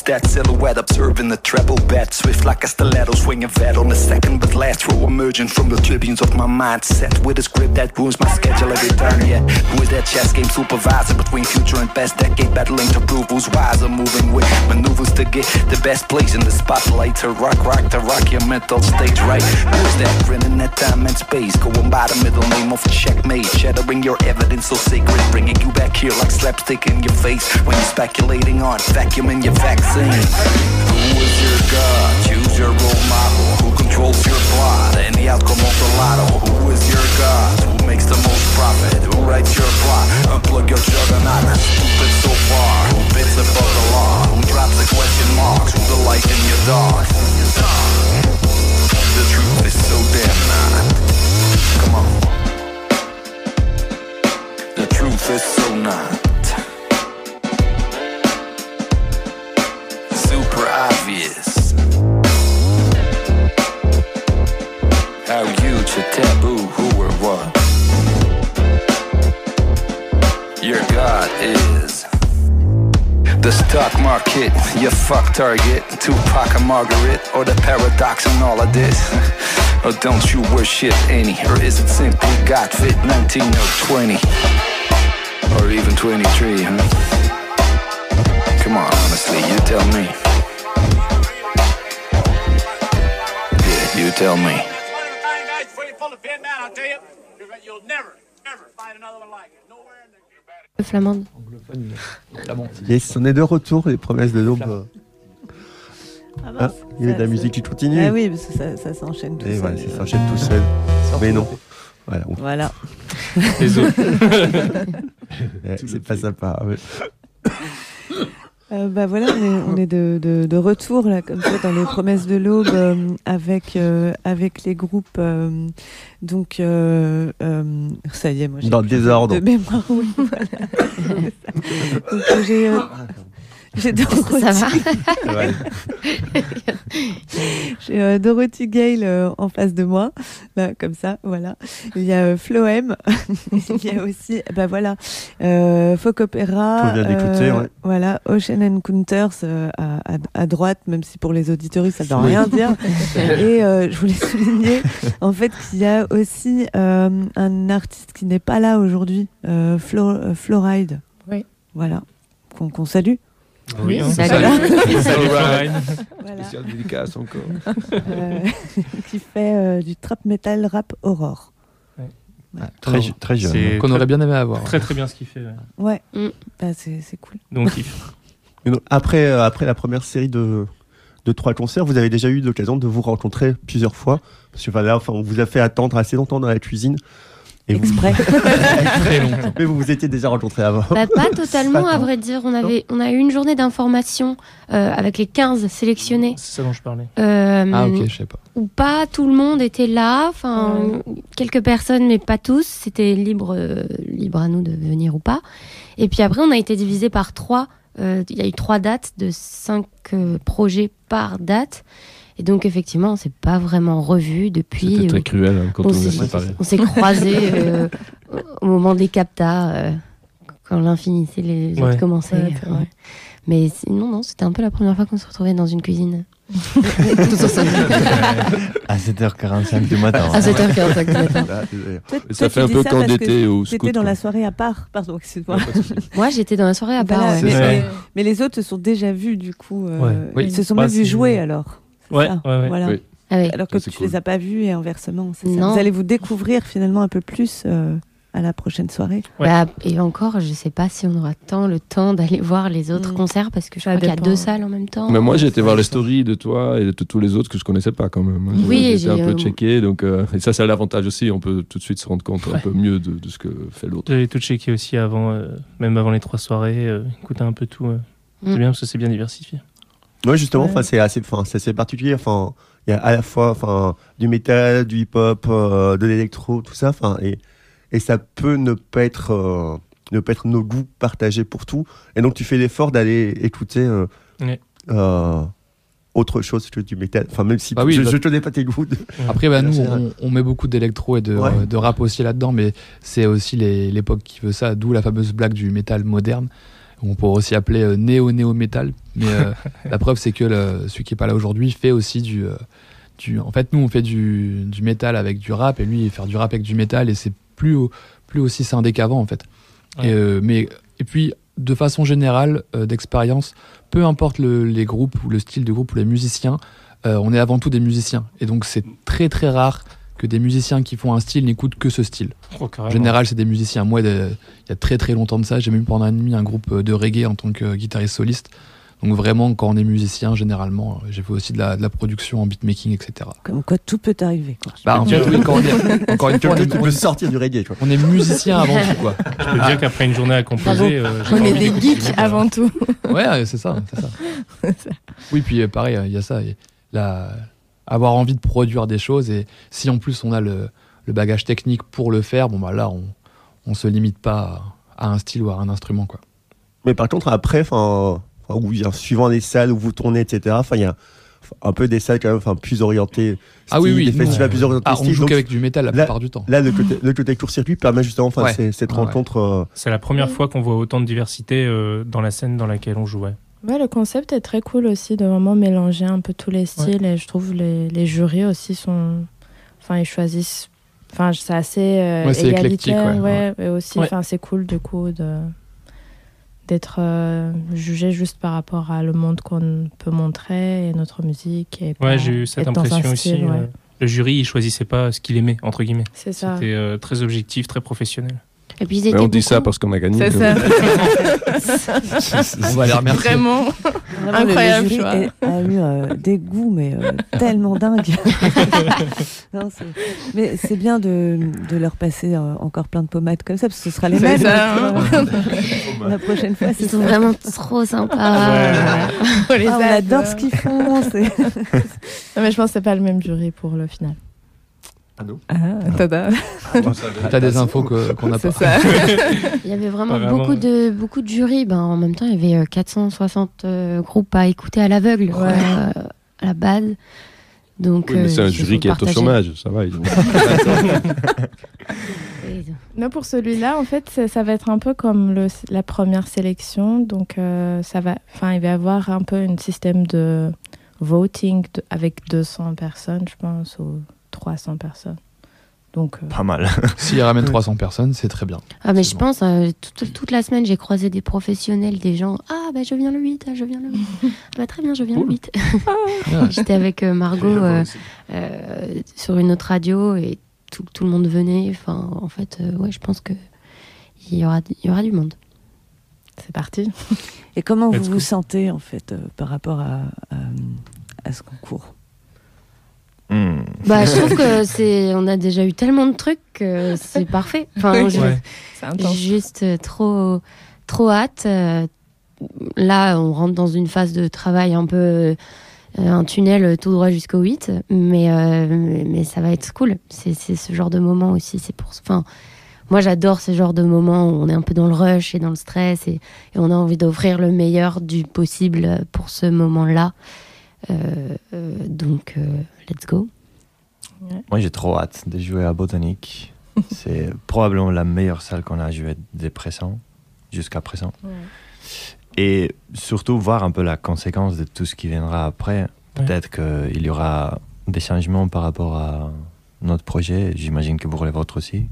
Is. That silhouette observing the treble bet? Swift like a stiletto, swinging fat on the second but last row, emerging from the tribunes of my mindset with a script that ruins my schedule every turn. Yeah, who is that chess game supervisor between future and past decade, battling to prove who's wiser, moving with maneuvers to get the best place in the spotlight to rock, rock, to rock your mental stage right. Who is that grinning that time and space, going by the middle name of checkmate, shattering your evidence so sacred, bringing you back here like slapstick in your face when you're speculating on vacuuming your vaccine. Who is your god? Choose your role model. Who controls your plot and the outcome of the lotto? Who is your god? Who makes the most profit? Who writes your plot? Unplug your juggernaut. Stupid so far. Who bits above the law? Who drops the question marks? Who the light in your dark? The truth is so damn not. Come on. The truth is so not. Obvious. How huge a taboo, who or what? Your God is. The stock market, your fuck target, Tupac and Margaret, or the paradox in all of this? Or don't you worship any? Or is it simply God fit 19 or 20? Or even 23, huh? Come on, honestly, you tell me. You tell me. You'll never, ever find another one like it. Nowhere in the Le flamande. Yes, on est de retour, les promesses de l'aube. euh, Ah, Ah, mince, il y a de la musique qui continue. Ah oui, parce que ça, ça s'enchaîne tout seul. voilà, ça s'enchaîne tout seul. Mais non. Voilà. on- Voilà. Les autres. Ouais, c'est pas sympa. ouais. Euh, bah voilà, on est, on est de, de, de retour là, comme ça, dans les promesses de l'aube euh, avec euh, avec les groupes. euh, donc euh, euh, ça y est, moi j'ai Dans le désordre. De mémoire, oui. voilà. donc j'ai euh, j'ai Dorothy, Ça va j'ai euh, Dorothy Gale euh, en face de moi, là, comme ça, voilà. Il y a euh, Floem, il y a aussi, bah voilà, euh, Folk Opera, d'écouter, ouais. voilà, Ocean Encounters euh, à, à, à droite, même si pour les auditeurs ça ne veut rien dire. Et euh, je voulais souligner en fait qu'il y a aussi euh, un artiste qui n'est pas là aujourd'hui, euh, Flo, euh, Floride. Oui. Voilà, qu'on qu'on salue. Oui, hein. Salut. Salut, Salut, Florine. Voilà. Spécial dédicace encore. Euh, qui fait euh, du trap metal rap aurore. Très, très jeune. C'est Qu'on aurait bien aimé avoir. très très bien ce qu'il fait. ouais. Ouais, Mm. bah, c'est c'est cool. Donc, Après, euh, après la première série de, de trois concerts, vous avez déjà eu l'occasion de vous rencontrer plusieurs fois? Parce que enfin, là, enfin, on vous a fait attendre assez longtemps dans la cuisine. Et vous, Exprès. très longtemps. mais vous vous étiez déjà rencontrés avant. Bah, pas totalement, Pas à vrai dire. On, avait, on a eu une journée d'information euh, avec les 15 sélectionnés. C'est ça dont je parlais. Euh, Ah ok, je sais pas. Où pas tout le monde était là. Enfin, quelques personnes, mais pas tous. C'était libre, euh, libre à nous de venir ou pas. Et puis après, on a été divisé par trois. Euh, Il y a eu trois dates de cinq euh, projets par date. Et donc, effectivement, on s'est pas vraiment revu depuis. C'était très Euh, cruel hein, quand on on s'est séparés. On s'est croisés euh, au moment des captas, euh, quand l'un finissait, les Ouais. autres ouais. Mais sinon, non, c'était un peu la première fois qu'on se retrouvait dans une cuisine. À 7h45 du matin. à 7h45 du matin. Là, Toi- Et ça toi, fait un peu que d'été au T'étais scout. dans quoi. la soirée à part, pardon, excuse-moi. Moi, j'étais dans la soirée à part. Voilà, ouais. mais, les autres se sont déjà vus du coup. euh, Ouais. Oui. Ils se sont Bah, même vus jouer alors. C'est Ouais, ça, ouais, ouais. Voilà. Oui. Ah oui. Alors que Ça, tu cool. les as pas vus et inversement. ça. Vous allez vous découvrir finalement un peu plus euh, à la prochaine soirée. Ouais. Bah, et encore, je sais pas si on aura tant le temps d'aller voir les autres Mm. concerts parce que je Ça crois qu'il y a deux salles en même temps. Mais moi, j'ai été voir les stories de toi et de tous les autres que je connaissais pas quand même. Oui, j'ai j'ai, un peu euh, checké. Donc, euh, et ça, c'est l'avantage aussi. On peut tout de suite se rendre compte un peu mieux de, de ce que fait l'autre. J'avais tout checké aussi avant, euh, même avant les trois soirées, euh, écouter un peu tout. euh. Mm. C'est bien parce que c'est bien diversifié. Ouais, justement, Ouais. c'est assez, enfin, c'est assez particulier. Enfin, il y a à la fois, enfin, du métal, du hip-hop, euh, de l'électro, tout ça. Enfin, et, et ça peut ne pas être, euh, ne pas être nos goûts partagés pour tout. Et donc, tu fais l'effort d'aller écouter euh, Ouais. euh, autre chose que du métal. Enfin, même si Bah oui, je, bah- je connais pas tes goûts. de- Après, bah, nous, on, on met beaucoup d'électro et de, Ouais. euh, de rap aussi là-dedans, mais c'est aussi les- l'époque qui veut ça, d'où la fameuse blague du métal moderne. On pourrait aussi appeler euh, néo-néo-métal. Mais euh, la preuve, c'est que le- celui qui est pas là aujourd'hui fait aussi du, euh, du. En fait, nous, on fait du, du métal avec du rap, et lui, il fait du rap avec du métal, et c'est plus, au- plus aussi scindé qu'avant, en fait. Ouais. Et, mais, et puis, de façon générale, d'expérience, peu importe le- les groupes ou le style de groupe ou les musiciens, on est avant tout des musiciens. Et donc, c'est très très rare que des musiciens qui font un style n'écoutent que ce style. Oh, En général, c'est des musiciens. Moi, de- il y a très très longtemps de ça, j'ai même pendant un demi un groupe euh, de reggae en tant que guitariste soliste. Donc vraiment, quand on est musicien, généralement, euh, j'ai fait aussi de la, de la production en beatmaking, etc. Comme quoi tout peut arriver. Quoi. Bah, en fait, oui, quand on est, encore une fois, on est, peux sortir du reggae, quoi. on est musicien avant tout, quoi. Je peux dire qu'après une journée à composer, euh, On est des geeks avant tout. Ouais, c'est ça, ça. Oui, puis euh, pareil, euh, il y a ça. la- avoir envie de produire des choses, et si en plus on a le, le bagage technique pour le faire, bon bah là, on, on se limite pas à, à un style ou à un instrument, quoi. Mais par contre, après, enfin, suivant les salles où vous tournez, etc., enfin, il y a un peu des salles quand même enfin, plus orientées. Ah oui, style, oui, Des festivals plus orientés. Ah, on style, joue donc qu'avec du métal la là- plupart du temps. Là, le côté, le côté court-circuit permet justement enfin, Ouais. cette Ouais. rencontre. euh, C'est la première fois qu'on voit autant de diversité euh, dans la scène dans laquelle on jouait. Ouais, le concept est très cool aussi de vraiment mélanger un peu tous les styles et je trouve les, les jurys aussi sont. Enfin, ils choisissent. Enfin, c'est assez euh, Ouais, égalitaire. ouais, ouais, Et aussi, enfin, c'est cool du coup de d'être euh, jugé juste par rapport à le monde qu'on peut montrer et notre musique. Et Ouais, j'ai eu cette impression aussi. style, euh, le jury, il choisissait pas ce qu'il aimait, entre guillemets. C'est ça. C'était euh, très objectif, très professionnel. Et puis ils Mais étaient on dit ça parce qu'on a gagné. C'est ça. On va les remercier. Vraiment. Vraiment, le- Incroyable le jury choix. est- a eu euh, des goûts, mais euh, tellement dingues. Non, mais c'est bien de, de leur passer euh, encore plein de pommades comme ça, parce que ce sera les mêmes. ça, hein. la prochaine fois, c'est Ils sont ça. vraiment trop sympas. On les Ah, on adore. ce qu'ils font. Non, mais je pense que c'est pas le même jury pour le final. Ah non Ah, tada. T'as des infos qu'on n'a C'est pas. ça. Il y avait vraiment, beaucoup de beaucoup de jurys. Ben, en même temps, il y avait euh, 460 euh, groupes à écouter à l'aveugle Ouais. euh, à la base. Donc, Oui, mais euh, c'est un jury qui est au chômage, ça va. ils ont- Et- Non, pour celui-là, en fait, ça, ça va être un peu comme le, la première sélection. Donc, euh, ça va, enfin, il va y avoir un peu un système de voting de- avec 200 personnes, je pense, ou 300 personnes. Donc, euh, Pas mal. S'ils ramènent 300 personnes, c'est très bien. Ah, mais je bon. pense, euh, toute, toute la semaine, j'ai croisé des professionnels, des gens. Ah, bah, je viens le 8, ah, je viens le 8. Ah, bah, très bien, je viens le 8. Ah. J'étais avec euh, Margot euh, euh, sur une autre radio et tout, tout le monde venait. Enfin, en fait, euh, ouais, je pense que il y aura, il y aura du monde. c'est parti. Et comment vous vous sentez, en fait, euh, par rapport à, à, à ce concours? Hmm. Bah, je trouve que c'est, on a déjà eu tellement de trucs que c'est parfait. Enfin, je- Ouais. C'est juste trop, trop hâte. Euh, Là, on rentre dans une phase de travail un peu euh, un tunnel tout droit jusqu'au 8, mais, euh, mais mais ça va être cool. C'est c'est ce genre de moment aussi. C'est pour, enfin, moi, j'adore ce genre de moments où on est un peu dans le rush et dans le stress et, et on a envie d'offrir le meilleur du possible pour ce moment-là. Euh, euh, donc, euh, let's go. Moi, j'ai trop hâte de jouer à Botanique. C'est probablement la meilleure salle qu'on a joué dès présent, jusqu'à présent. Et surtout voir un peu la conséquence de tout ce qui viendra après. Ouais. Peut-être qu'il y aura des changements par rapport à notre projet. J'imagine que pour les vôtres aussi.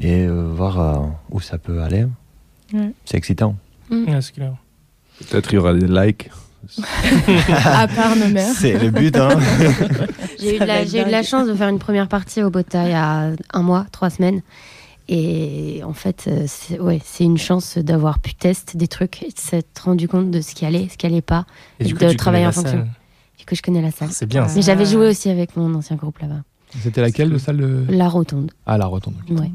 Et euh, voir euh, où ça peut aller. Ouais. C'est excitant. Clair. Peut-être il y aura des likes. à part nos mères. C'est le but, hein J'ai eu, de la- eu de chance de faire une première partie au Bota il y a un mois, trois semaines. Et en fait, euh, c'est ouais, c'est une chance d'avoir pu tester des trucs et de s'être rendu compte de ce qui allait, ce qui allait pas. Et Et du coup, de travailler en fonction. Du coup, je connais la salle. C'est bien. Mais j'avais joué aussi avec mon ancien groupe là-bas. C'était laquelle de salle de... La Rotonde. Ah, la rotonde. Ouais.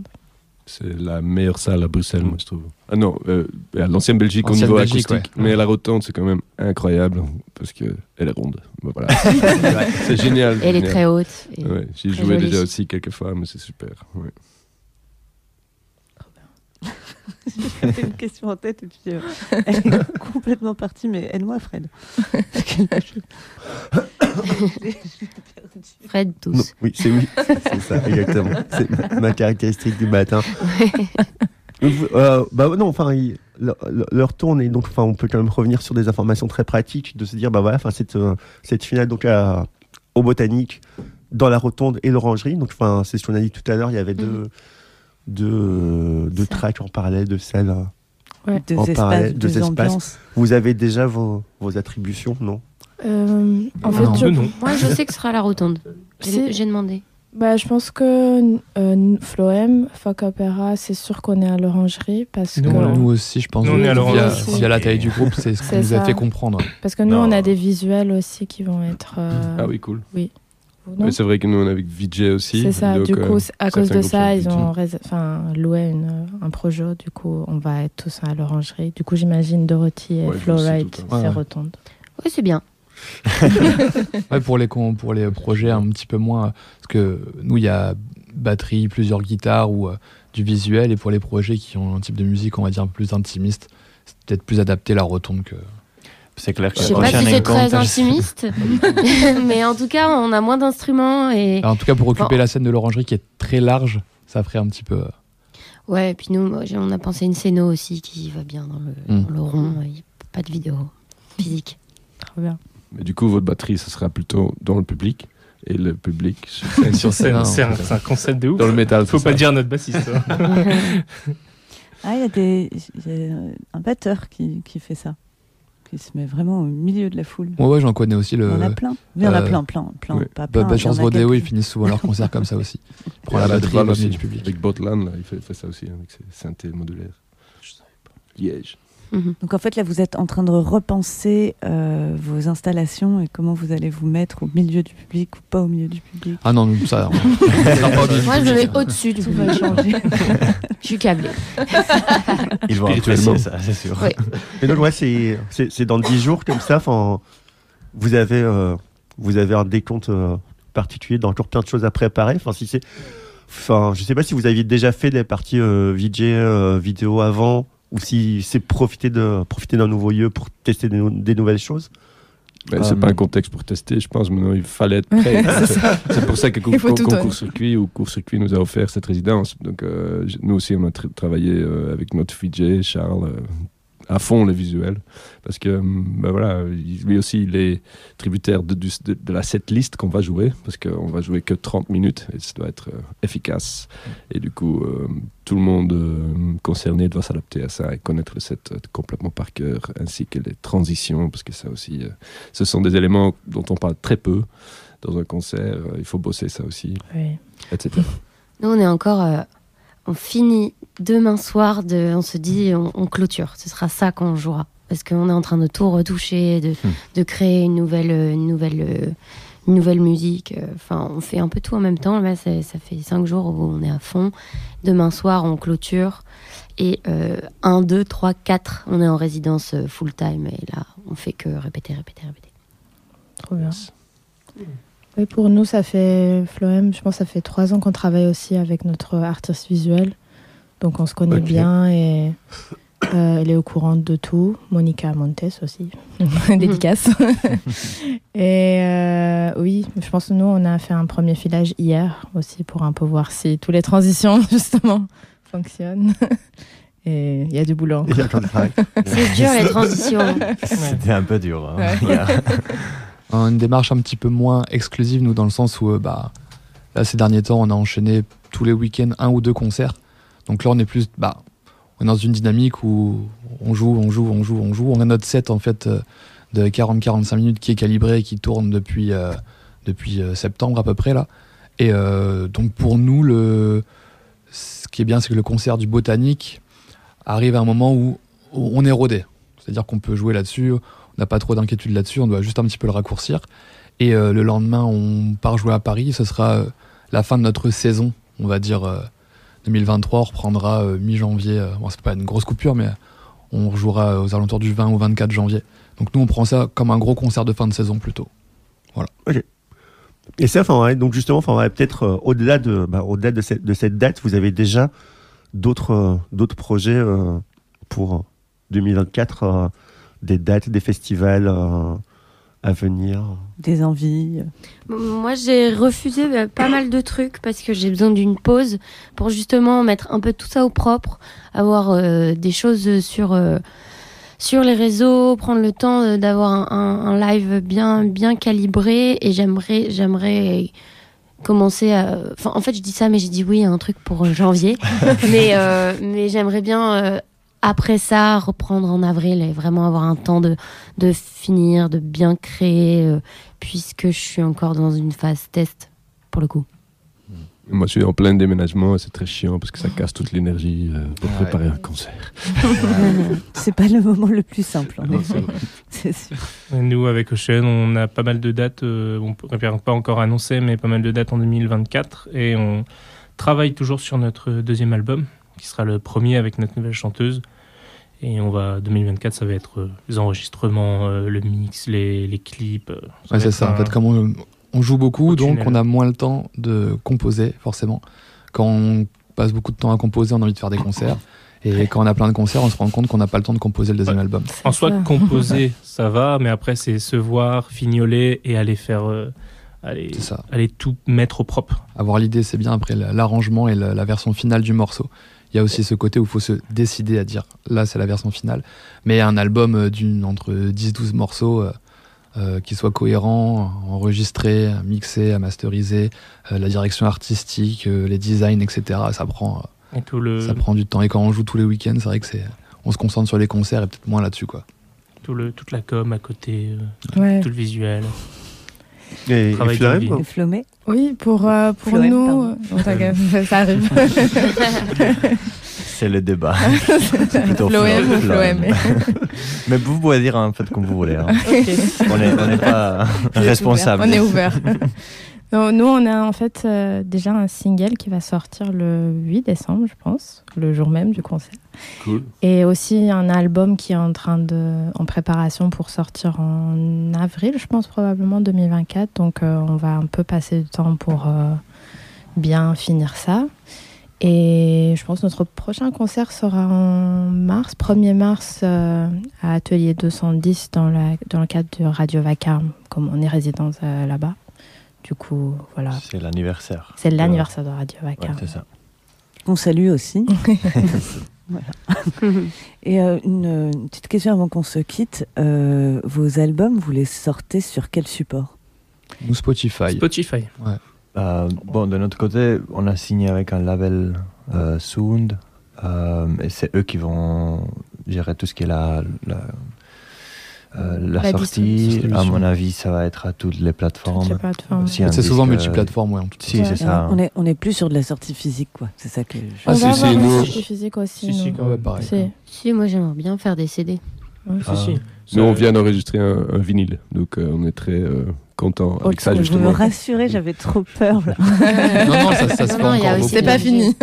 C'est la meilleure salle à Bruxelles, moi, je trouve. Ah non, euh, à l'ancienne Belgique au niveau Belgique, acoustique. ouais. Mais la rotonde, c'est quand même incroyable parce qu'elle est ronde. Bah, voilà. c'est génial. Elle est très haute. Ouais, J'y jouais jolie. déjà aussi quelques fois, mais c'est super. ouais. J'avais une question en tête et puis euh, elle est complètement partie, mais aide-moi, Fred. Fred, Non, tous. oui, c'est oui, c'est ça, exactement. C'est ma caractéristique du matin. Donc, euh, bah non, enfin, il- leur, tourne et donc enfin on peut quand même revenir sur des informations très pratiques de se dire bah voilà enfin cette euh, cette finale donc à- au botanique dans la rotonde et l'orangerie donc enfin c'est ce qu'on a dit tout à l'heure il y avait deux deux, deux tracks en parallèle de celles euh, Ouais. Deux en espaces, parallèle, deux deux espaces. ambiances. Vous avez déjà vos, vos attributions, non? Euh, en Non, fait, un je, non. Moi, je sais que ce sera à la rotonde. J'ai demandé. bah, je pense que euh, Floem, Fuck Opera, c'est sûr qu'on est à l'orangerie parce Nous, que, on- Nous aussi, je pense, Nous, on est à via, l'orange. via la taille du groupe, c'est ce qu'on nous a fait comprendre. parce que nous, Non. on a des visuels aussi qui vont être. euh, Ah oui, cool. vous, c'est vrai que nous, on est avec Vijay aussi. C'est ça, donc, du euh, coup, à cause de ça, ils ont enfin, loué une- un projet, du coup, on va être tous à l'orangerie. Du coup, j'imagine Dorothy et Ouais, c'est Ouais, rotonde. Oui, c'est bien. Ouais, pour les con- pour les projets un petit peu moins, parce que nous il y a batterie, plusieurs guitares ou euh, du visuel, et pour les projets qui ont un type de musique on va dire un peu plus intimiste, c'est peut-être plus adapté la rotonde que. C'est clair que Je sais pas si c'est très intimiste, mais en tout cas, on a moins d'instruments et Alors, en tout cas pour occuper Bon. la scène de l'orangerie qui est très large, ça ferait un petit peu. euh, ouais. Et puis nous, moi, on a pensé une scéno aussi qui va bien dans le, Mm. dans le rond. Il y a pas de vidéo physique. Trop bien. Mais du coup, votre batterie, ça sera plutôt dans le public. Et le public sur scène. C'est un, hein, c'est un- un concept de ouf. Dans le métal, Faut pas ça. dire notre bassiste. hein. Ah, il y a, des, il y a un batteur qui, qui fait ça, qui se met vraiment au milieu de la foule. Ouais, ouais, j'en connais aussi Il le. y en a plein. Oui, il y en a euh, plein, plein, plein. ouais. Pas Bah, plein. bah, il y Chance Rodeo, ils finissent souvent leurs concerts comme ça aussi. Ils prennent la batterie, ils aussi, du public. Avec Botland, là, il fait, fait ça aussi, hein, avec ses synthés modulaires. Je savais pas. Liège. Mhm. Donc en fait, là, vous êtes en train de repenser euh, vos installations et comment vous allez vous mettre au milieu du public ou pas au milieu du public. Ah non, ça. on- Moi, je mets au-dessus du Tout va public. changer. Je suis câblée. Ils vont apprécier ça, c'est sûr. Ouais. Et donc, ouais, c'est c'est- c'est dans 10 jours comme ça. Enfin, vous avez, euh, vous avez un décompte euh, particulier, dans encore plein de choses à préparer. Enfin, si c'est. Enfin, je sais pas si vous aviez déjà fait des parties euh, VJ euh, vidéo avant ou si c'est profiter de profiter d'un nouveau lieu pour tester des, nou- des nouvelles choses? Mais Euh, c'est pas un contexte pour tester, je pense. Maintenant, il fallait être prêt. C'est pour ça que Concours. Circuit ou Cours Circuit nous a offert cette résidence. Donc, euh, nous aussi, on a tra- travaillé euh, avec notre VJ, Charles, euh, à fond les visuels. Parce que, hum, ben voilà, il- lui aussi, il est tributaire de, de, de la setlist qu'on va jouer. Parce qu'on va jouer que 30 minutes et ça doit être euh, efficace. Et du coup, euh, tout le monde euh, concerné doit s'adapter à ça et connaître le set complètement par cœur, ainsi que les transitions. Parce que ça aussi, euh, ce sont des éléments dont on parle très peu dans un concert. il faut bosser ça aussi, Oui. etc. Nous, on est encore. On finit demain soir, de, on se dit, on, on clôture. Ce sera ça qu'on jouera. Parce qu'on est en train de tout retoucher, de, de créer une nouvelle, euh, une nouvelle, euh, une nouvelle musique. euh, Enfin, on fait un peu tout en même temps. Là, ça fait cinq jours où on est à fond. Demain soir, on clôture. Et 1, 2, 3, 4, on est en résidence full-time. Et là, on fait que répéter, répéter, répéter. Trop bien. Oui, pour nous, ça fait, Floem, je pense que ça fait trois ans qu'on travaille aussi avec notre artiste visuel. Donc on se connaît bien et euh, elle est au courant de tout. Monica Montes aussi, dédicace. et euh, oui, je pense que nous, on a fait un premier filage hier aussi pour un peu voir si toutes les transitions, justement, fonctionnent. Et il y a du boulot. C'est dur, les transitions. C'était un peu dur. hein. Ouais. Une démarche un petit peu moins exclusive, nous, dans le sens où, euh, bah, là, ces derniers temps, on a enchaîné tous les week-ends un ou deux concerts. Donc là, on est plus, bah, on est dans une dynamique où on joue, on joue, on joue, on joue. On a notre set, en fait, euh, de 40-45 minutes qui est calibré et qui tourne depuis, euh, depuis septembre à peu près, là. Et donc, pour nous, le, ce qui est bien, c'est que le concert du Botanique arrive à un moment où on est rodé. C'est-à-dire qu'on peut jouer là-dessus, on n'a pas trop d'inquiétude là-dessus, on doit juste un petit peu le raccourcir. Et euh, le lendemain, on part jouer à Paris. Ce sera euh, la fin de notre saison, on va dire euh, 2023. On reprendra euh, mi-janvier. Euh, bon, c'est pas une grosse coupure, mais on rejouera aux alentours du 20 ou 24 janvier. Donc nous, on prend ça comme un gros concert de fin de saison plutôt. Et ça, enfin, ouais, donc justement, enfin, ouais, peut-être euh, au-delà de, bah, de cette, date, vous avez déjà d'autres, euh, projets euh, pour 2024, euh, des dates, des festivals, euh, à venir Des envies. Moi, j'ai refusé euh, pas mal de trucs parce que j'ai besoin d'une pause pour justement mettre un peu tout ça au propre, avoir euh, des choses sur euh, sur les réseaux, prendre le temps d'avoir un, un- un live bien bien calibré et j'aimerais j'aimerais commencer à enfin en fait je dis ça mais j'ai dit oui à un truc pour janvier. Mais euh, mais j'aimerais bien euh, après ça reprendre en avril et vraiment avoir un temps de de finir de bien créer euh, puisque je suis encore dans une phase test pour le coup Moi, je suis en plein déménagement et c'est très chiant parce que ça casse toute l'énergie euh, pour Ouais. préparer un concert. C'est pas le moment le plus simple, en effet. C'est sûr. Et Nous, avec Ocean, on a pas mal de dates, euh, on ne peut pas encore annoncer, mais pas mal de dates en 2024. Et on travaille toujours sur notre deuxième album, qui sera le premier avec notre nouvelle chanteuse. Et on va, 2024, ça va être euh, les enregistrements, euh, le mix, les, les clips. euh, Ouais, c'est ça. En fait, comme on, on joue beaucoup, au donc tunnel. on a moins le temps de composer, forcément. Quand on passe beaucoup de temps à composer, on a envie de faire des concerts. Et quand on a plein de concerts, on se rend compte qu'on n'a pas le temps de composer le deuxième album. En soi, ça. composer, ça va, mais après, c'est se voir, fignoler et aller faire. euh, aller, C'est ça. aller tout mettre au propre. Avoir l'idée, c'est bien. Après, la- l'arrangement et la, la version finale du morceau. Il y a aussi ce côté où il faut se décider à dire là, c'est la version finale. Mais un album euh, d'une entre 10-12 morceaux euh, euh, qui soit cohérent, enregistré, mixé, masteriser, euh, la direction artistique, euh, les designs, etc. Ça prend, euh, Et tout le, ça prend du temps. Et quand on joue tous les week-ends, c'est vrai que c'est, on se concentre sur les concerts et peut-être moins là-dessus, quoi. tout le, toute la com à côté, euh, Ouais. tout le visuel. Et, et Florem, Flomé Oui, pour, euh, pour nous. Oh, t'inquiète, ça arrive. C'est le débat. plutôt Floem ou. Floem. Mais vous pouvez dire en fait comme vous voulez. hein. On n'est on n'est pas responsable. On est ouvert. Non, Nous, on a en fait euh, déjà un single qui va sortir le 8 décembre, je pense, le jour même du concert. Cool. Et aussi un album qui est en train de, en préparation pour sortir en avril, je pense probablement 2024. Donc euh, on va un peu passer du temps pour euh, bien finir ça. Et je pense que notre prochain concert sera en mars, 1er mars, euh, à Atelier 210 dans, la, dans le cadre de Radio Vacarme, comme on est résident euh, là-bas. Du coup, voilà. C'est l'anniversaire. C'est l'anniversaire de Radio Ouais, Vacarme. c'est ça. On salue aussi. Voilà. Et euh, une, une petite question avant qu'on se quitte. Euh, vos albums, vous les sortez sur quel support? Nous, Spotify. Spotify. Euh, bon, de notre côté, on a signé avec un label euh, Sound. euh, et c'est eux qui vont gérer tout ce qui est la, la, euh, la La sortie. À mon avis, ça va être à toutes les plateformes. Toutes les plateformes. Si un C'est souvent euh, multiplateforme, ouais. en tout cas. Si, Ouais. c'est ça. On est, on est plus sur de la sortie physique, quoi. C'est ça que je... On Ah, va si, si, avoir une sortie physique aussi. Si, si, quand Ouais, pareil. Si moi j'aimerais bien faire des CD Si, si. Nous, on vient d'enregistrer un, un vinyle, donc euh, on est très euh, content avec ça, vous me justement. rassurez, j'avais trop peur. Là. Non, non, ça, ça se Non, fait. C'est pas fini.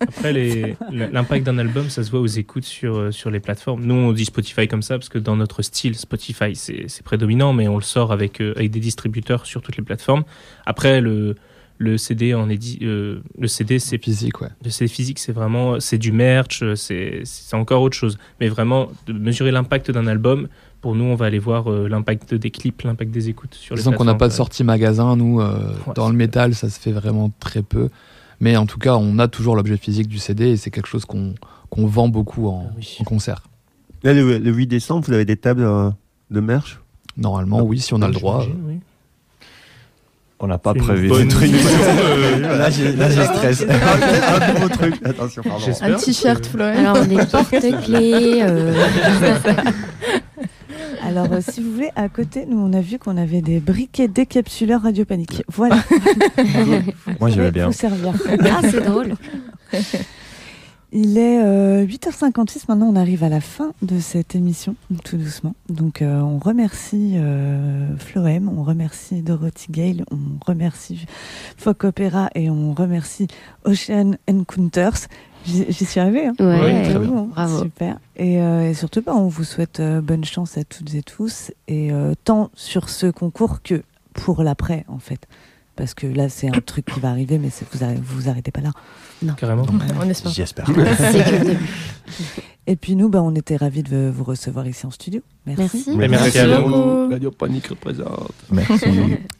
Après, l'impact d'un album, ça se voit aux écoutes sur, euh, sur les plateformes. Nous, on dit Spotify comme ça parce que dans notre style, Spotify, c'est c'est prédominant, mais on le sort avec, euh, avec des distributeurs sur toutes les plateformes. Après, le, le CD, en édi- euh, le CD, c'est physique, ouais. le CD physique, c'est vraiment c'est du merch, euh, c'est c'est encore autre chose. Mais vraiment, de mesurer l'impact d'un album, pour nous, on va aller voir euh, l'impact des clips, l'impact des écoutes sur les Disons qu'on n'a pas de sortie magasin, nous, euh, Ouais, dans le métal, ça se fait vraiment très peu. Mais en tout cas, on a toujours l'objet physique du CD et c'est quelque chose qu'on qu'on vend beaucoup en, Ah oui. en concert. Là, le, le 8 décembre, vous avez des tables euh, de merch? Normalement, oui, si on a le droit. J'imagine, oui. On n'a pas prévu bonne question, là, j'ai stress. Un nouveau truc. Attention, pardon. Un t-shirt, que- Florent. alors des porte-clés euh, Alors, euh, si vous voulez, à côté, nous, on a vu qu'on avait des briquets décapsuleurs radiopaniques. Voilà. Moi, je vais bien. vous servir. ah c'est drôle Il est euh, 8h56, maintenant on arrive à la fin de cette émission, tout doucement. Donc euh, on remercie euh, Floem, on remercie Dorothy Gale, on remercie Folk Opera et on remercie Ocean Encounters. J'y j'y suis arrivée. Hein. ouais, Oui, très Bravo, bravo Super. Et, euh, et surtout, bah, on vous souhaite euh, bonne chance à toutes et tous, et euh, tant sur ce concours que pour l'après, en fait. Parce que là, c'est un truc qui va arriver, mais vous arrêtez, vous arrêtez pas là. Carrément. On espère. J'espère. c'est que le début Et puis nous, bah, on était ravis de vous recevoir ici en studio. Merci. Merci. Mais merci à vous. Radio Panique représente. Merci.